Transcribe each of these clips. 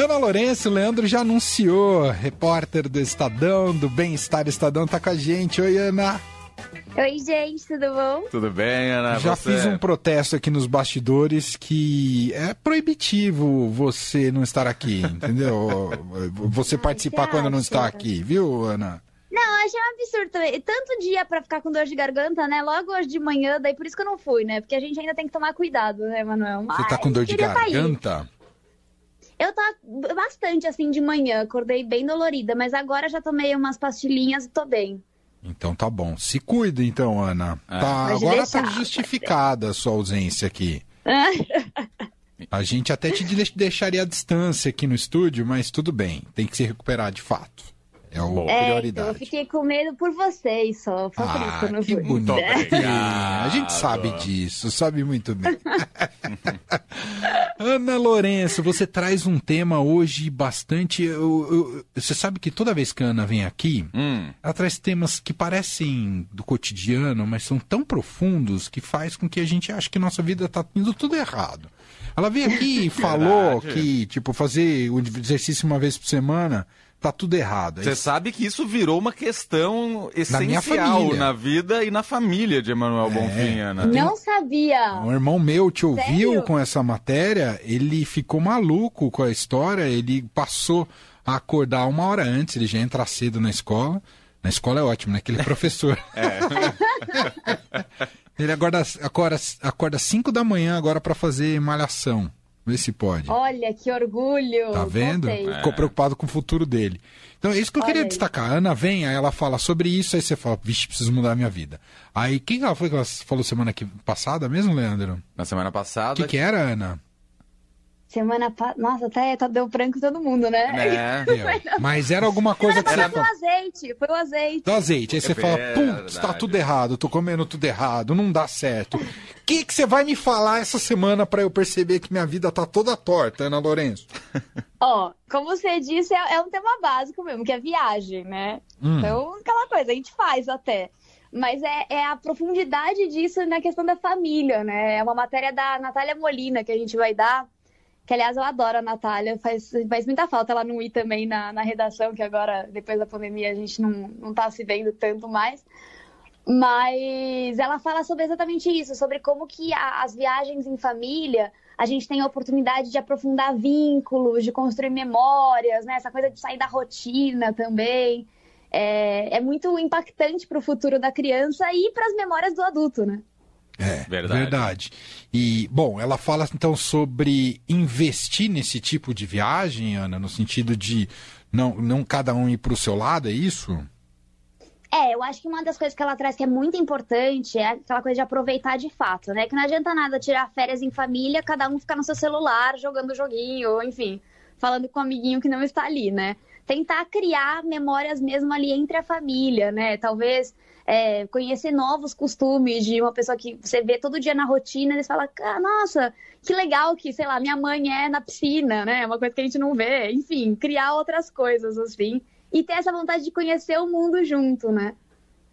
Ana Lourenço, o Leandro já anunciou, repórter do Estadão, do Bem-Estar Estadão, tá com a gente. Oi, Ana. Oi, gente, tudo bom? Tudo bem, Ana? Já você... fiz um protesto aqui nos bastidores que é proibitivo você não estar aqui, entendeu? você participar quando não está aqui, viu, Ana? Não, eu achei um absurdo também. Tanto dia pra ficar com dor de garganta, né? Logo hoje de manhã, daí por isso que eu não fui, né? Porque a gente ainda tem que tomar cuidado, né, Manuel? Você tá Mas com dor de tá garganta? Eu tava bastante assim de manhã, acordei bem dolorida, mas agora já tomei umas pastilhinhas e tô bem. Então tá bom. Se cuida então, Ana. É. Tá, Pode agora deixar. tá justificada a sua ausência aqui. A gente até te de- deixaria a distância aqui no estúdio, mas tudo bem. Tem que se recuperar de fato. É o. É, então, eu prioridade. fiquei com medo por vocês só. Foi por isso que eu Ah, não que bonito. A gente sabe disso, sabe muito bem. Ana Lourenço, você traz um tema hoje bastante. eu- eu- você sabe que toda vez que a Ana vem aqui, Hum, ela traz temas que parecem do cotidiano, mas são tão profundos que faz com que a gente ache que nossa vida está indo tudo errado. Ela veio aqui e falou Verdade. que, tipo, fazer o exercício uma vez por semana tá tudo errado. Aí você sabe que isso virou uma questão Na minha essencial família. na vida e na família de Emanuel É. Bonfim, Ana. Não sabia. Um irmão meu te ouviu Sério? com essa matéria, ele ficou maluco com a história, ele passou a acordar uma hora antes, ele já entra cedo na escola. Na escola é ótimo, né? Aquele professor. ele acorda, acorda, acorda 5 da manhã agora para fazer malhação. Vê se pode. Olha, que orgulho. Tá vendo? Gostei. Ficou preocupado com o futuro dele. Então é isso que eu Olha queria aí. destacar. A Ana vem, aí ela fala sobre isso, aí você fala, vixe, preciso mudar a minha vida. Aí, quem que ela foi que ela falou semana que, passada mesmo, Leandro? Na semana O passada. que, que era, Ana? Semana passada. Nossa, até tá deu branco em todo mundo, né? Meu, Mas era alguma coisa que Foi você o fala. azeite, foi o azeite. Do azeite. Aí você É fala, putz, tá tudo errado, tô comendo tudo errado, não dá certo. O que, que você vai me falar essa semana pra eu perceber que minha vida tá toda torta, Ana Lourenço? Ó, como você disse, é, é um tema básico mesmo, que é viagem, né? Hum. Então, aquela coisa, a gente faz até. Mas é, é a profundidade disso na questão da família, né? É uma matéria da Natália Molina que a gente vai dar. Que, aliás, eu adoro a Natália, faz, faz muita falta ela não ir também na, na redação, que agora, depois da pandemia, a gente não, não tá se vendo tanto mais. Mas ela fala sobre exatamente isso, sobre como que a- as viagens em família, a gente tem a oportunidade de aprofundar vínculos, de construir memórias, né? Essa coisa de sair da rotina também. É, é muito impactante para o futuro da criança e para as memórias do adulto, né? É, Verdade. verdade. E, bom, ela fala então sobre investir nesse tipo de viagem, Ana, no sentido de não, não cada um ir pro seu lado, é isso? É, eu acho que uma das coisas que ela traz que é muito importante é aquela coisa de aproveitar de fato, né? Que não adianta nada tirar férias em família, cada um ficar no seu celular jogando joguinho, ou enfim, falando com um amiguinho que não está ali, né? Tentar criar memórias mesmo ali entre a família, né? Talvez é, conhecer novos costumes de uma pessoa que você vê todo dia na rotina e você fala, ah, nossa, que legal que, sei lá, minha mãe é na piscina, né? Uma coisa que a gente não vê. Enfim, criar outras coisas, assim. E ter essa vontade de conhecer o mundo junto, né?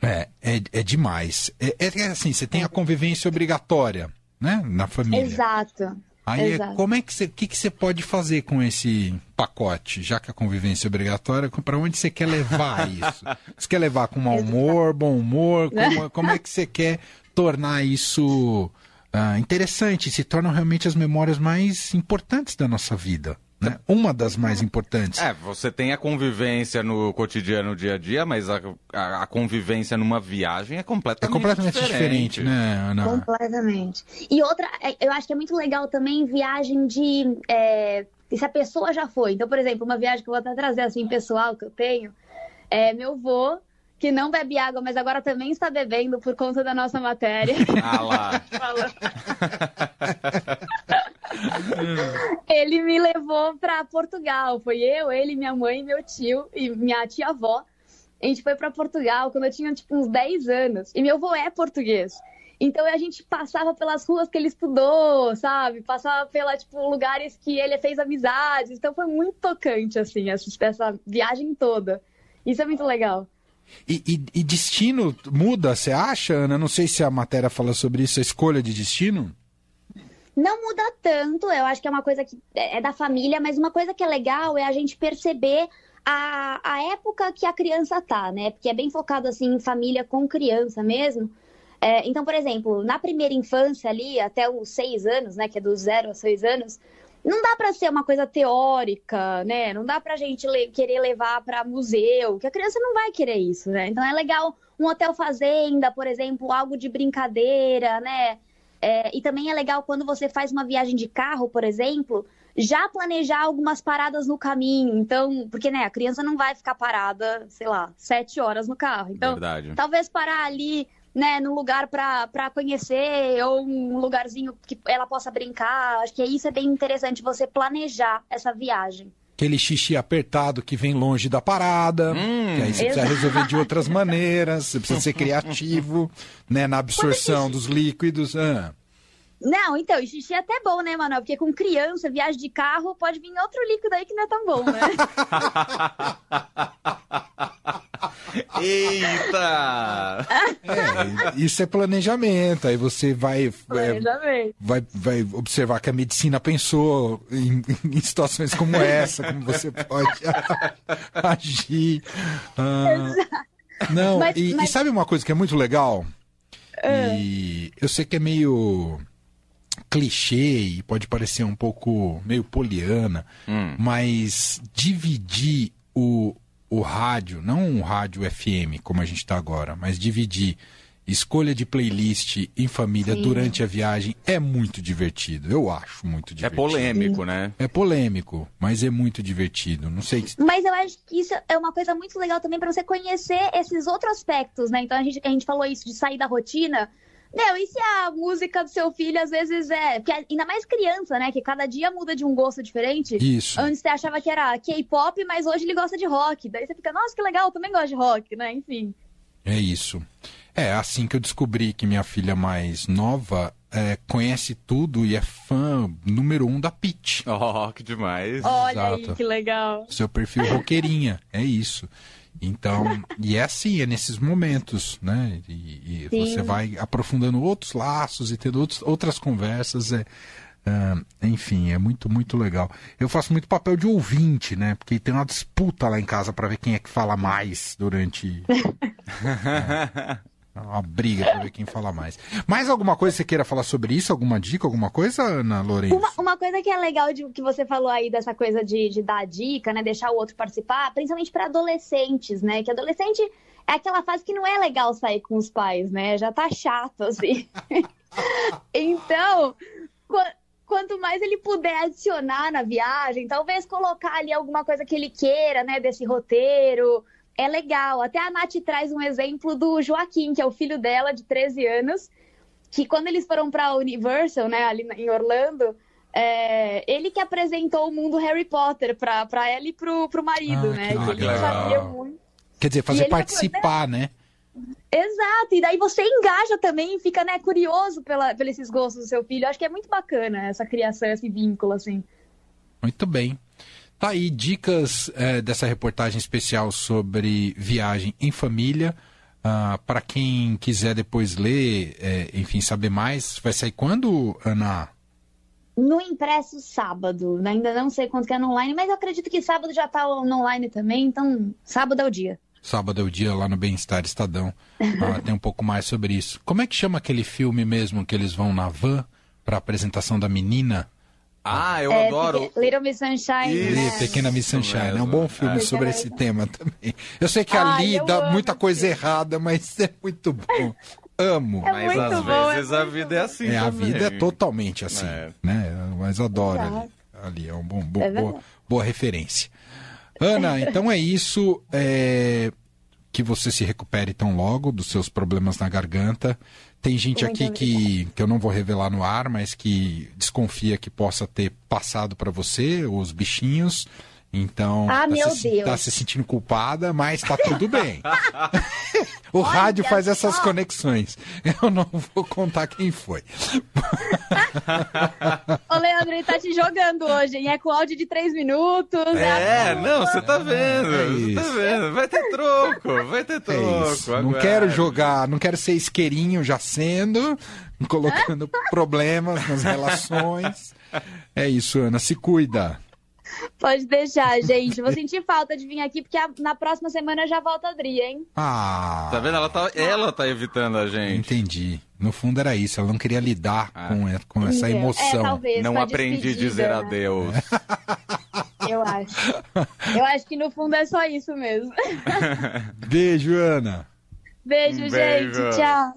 É, é, é demais. É, é assim, você tem a convivência obrigatória, né, na família. Exato. Aí, é, Exato. como é que você, o que, que você pode fazer com esse pacote, já que a convivência é obrigatória, para onde você quer levar isso? Você quer levar com mau humor, bom humor? Como, como é que você quer tornar isso ah, interessante? Se tornam realmente as memórias mais importantes da nossa vida, né? Uma das mais importantes. É, você tem a convivência no cotidiano, no dia a dia, mas a, a, a convivência numa viagem é É completamente, completamente diferente, né, Ana? Completamente. E outra, é, eu acho que é muito legal também viagem de. é, se a pessoa já foi. Então, por exemplo, uma viagem que eu vou até trazer assim, pessoal, que eu tenho, é meu vô, que não bebe água, mas agora também está bebendo por conta da nossa matéria. Ah lá. ele me levou para Portugal. Foi eu, ele, minha mãe, meu tio e minha tia-avó. A gente foi para Portugal quando eu tinha tipo uns 10 anos. E meu avô é português. Então a gente passava pelas ruas que ele estudou, sabe? Passava pela tipo lugares que ele fez amizades. Então foi muito tocante assim essa, essa viagem toda. Isso é muito legal. E, e- e destino muda, você acha, Ana? Não sei se a matéria fala sobre isso, a escolha de destino. Não muda tanto, eu acho que é uma coisa que é da família, mas uma coisa que é legal é a gente perceber a, a época que a criança tá, né? Porque é bem focado assim em família com criança mesmo. É, então, por exemplo, na primeira infância ali, até os seis anos, né? Que é do zero a seis anos, não dá para ser uma coisa teórica, né? Não dá pra gente le querer levar para museu, que a criança não vai querer isso, né? Então é legal um hotel fazenda, por exemplo, algo de brincadeira, né? É, e também é legal quando você faz uma viagem de carro, por exemplo, já planejar algumas paradas no caminho. Então, porque né, a criança não vai ficar parada, sei lá, sete horas no carro. Então, Verdade. talvez parar ali, né, num lugar para conhecer ou um lugarzinho que ela possa brincar. Acho que isso é bem interessante você planejar essa viagem aquele xixi apertado que vem longe da parada, hum, que aí você exato. precisa resolver de outras maneiras, você precisa ser criativo, né, na absorção dos líquidos. Ah. Não, então, xixi é até bom, né, Manuel? Porque com criança, viagem de carro, pode vir outro líquido aí que não é tão bom, né? Eita! É, isso é planejamento. Aí você vai, é, vai, vai observar que a medicina pensou em, em situações como essa, como você pode agir. Ah, não, mas, e, mas... e, sabe uma coisa que é muito legal? E eu sei que é meio clichê e pode parecer um pouco meio poliana, hum. mas dividir o, o rádio, não um rádio FM como a gente está agora, mas dividir escolha de playlist em família Sim. durante a viagem é muito divertido. Eu acho muito é divertido. É polêmico, né? É polêmico, mas é muito divertido. Não sei. Mas eu acho que isso é uma coisa muito legal também para você conhecer esses outros aspectos, né? Então a gente, a gente falou isso de sair da rotina. Meu, e se a música do seu filho às vezes é. Porque ainda mais criança, né? Que cada dia muda de um gosto diferente. Isso. Antes você achava que era K-pop, mas hoje ele gosta de rock. Daí você fica, nossa, que legal, eu também gosto de rock, né? Enfim. É isso. É assim que eu descobri que minha filha mais nova é, conhece tudo e é fã número um da Peach. Oh, que demais. Olha Exato. aí, que legal. Seu perfil roqueirinha, é isso. Então, e é assim, é nesses momentos, né? E, e você vai aprofundando outros laços e tendo outros, outras conversas. É, uh, enfim, é muito, muito legal. Eu faço muito papel de ouvinte, né? Porque tem uma disputa lá em casa para ver quem é que fala mais durante. é, uma briga para ver quem fala mais. Mais alguma coisa que você queira falar sobre isso? Alguma dica, alguma coisa, Ana Lourenço? Uma, uma coisa que é legal de que você falou aí dessa coisa de, de dar dica, né? Deixar o outro participar, principalmente para adolescentes, né? Que adolescente é aquela fase que não é legal sair com os pais, né? Já tá chato, assim. então, quanto mais ele puder adicionar na viagem, talvez colocar ali alguma coisa que ele queira, né? Desse roteiro é legal. Até a Nath traz um exemplo do Joaquim, que é o filho dela, de 13 anos, que quando eles foram para a Universal, né, ali em Orlando, é, ele que apresentou o mundo Harry Potter para ela e pro, pro marido, ah, né? Que, que ele sabia muito. Quer dizer, fazer participar, né? Exato, e daí você engaja também, fica né, curioso pela, pelos gostos do seu filho. Eu acho que é muito bacana essa criação, esse vínculo, assim. Muito bem. Tá aí dicas é, dessa reportagem especial sobre viagem em família. Uh, para quem quiser depois ler, é, enfim, saber mais, vai sair quando, Ana? No impresso sábado. Ainda não sei quanto que é no online, mas eu acredito que sábado já está no online também, então sábado é o dia. Sábado é o dia lá no Bem-Estar Estadão. Uh, tem um pouco mais sobre isso. Como é que chama aquele filme mesmo que eles vão na van para apresentação da menina? Ah, eu é, adoro. Little Miss Sunshine. Né? Pequena Miss Sunshine. É um bom filme é. sobre esse tema também. Eu sei que ali dá muita coisa errada, mas é muito bom. Amo. É mas às bom, é vezes é a vida é assim. É, a vida é totalmente assim. É. Né? Mas adoro ali. Ali é uma bom, bom, boa, boa referência. Ana, então é isso. É... Que você se recupere tão logo dos seus problemas na garganta. Tem gente aqui que, que eu não vou revelar no ar, mas que desconfia que possa ter passado para você, os bichinhos. Então, ah, tá, se, tá se sentindo culpada, mas tá tudo bem. O Olha rádio faz essas só. conexões. Eu não vou contar quem foi. Ô, Leandro, ele tá te jogando hoje, hein? É com áudio de três minutos. É, a- não, você tá vendo. É você tá vendo. Vai ter troco, vai ter É troco. isso. Não quero jogar, não quero ser isqueirinho já sendo, colocando problemas nas relações. É isso, Ana, se cuida. Pode deixar, gente. Vou sentir falta de vir aqui, porque a- na próxima semana já volta a Adri, hein? Ah, Tá vendo? Ela tá, ela tá evitando a gente. entendi. No fundo era isso, ela não queria lidar Ah. com, com essa É, emoção. talvez. Não aprendi a dizer né? adeus. Eu acho. Eu acho que no fundo é só isso mesmo. Beijo, Ana. Beijo, Um gente. beijo. Tchau.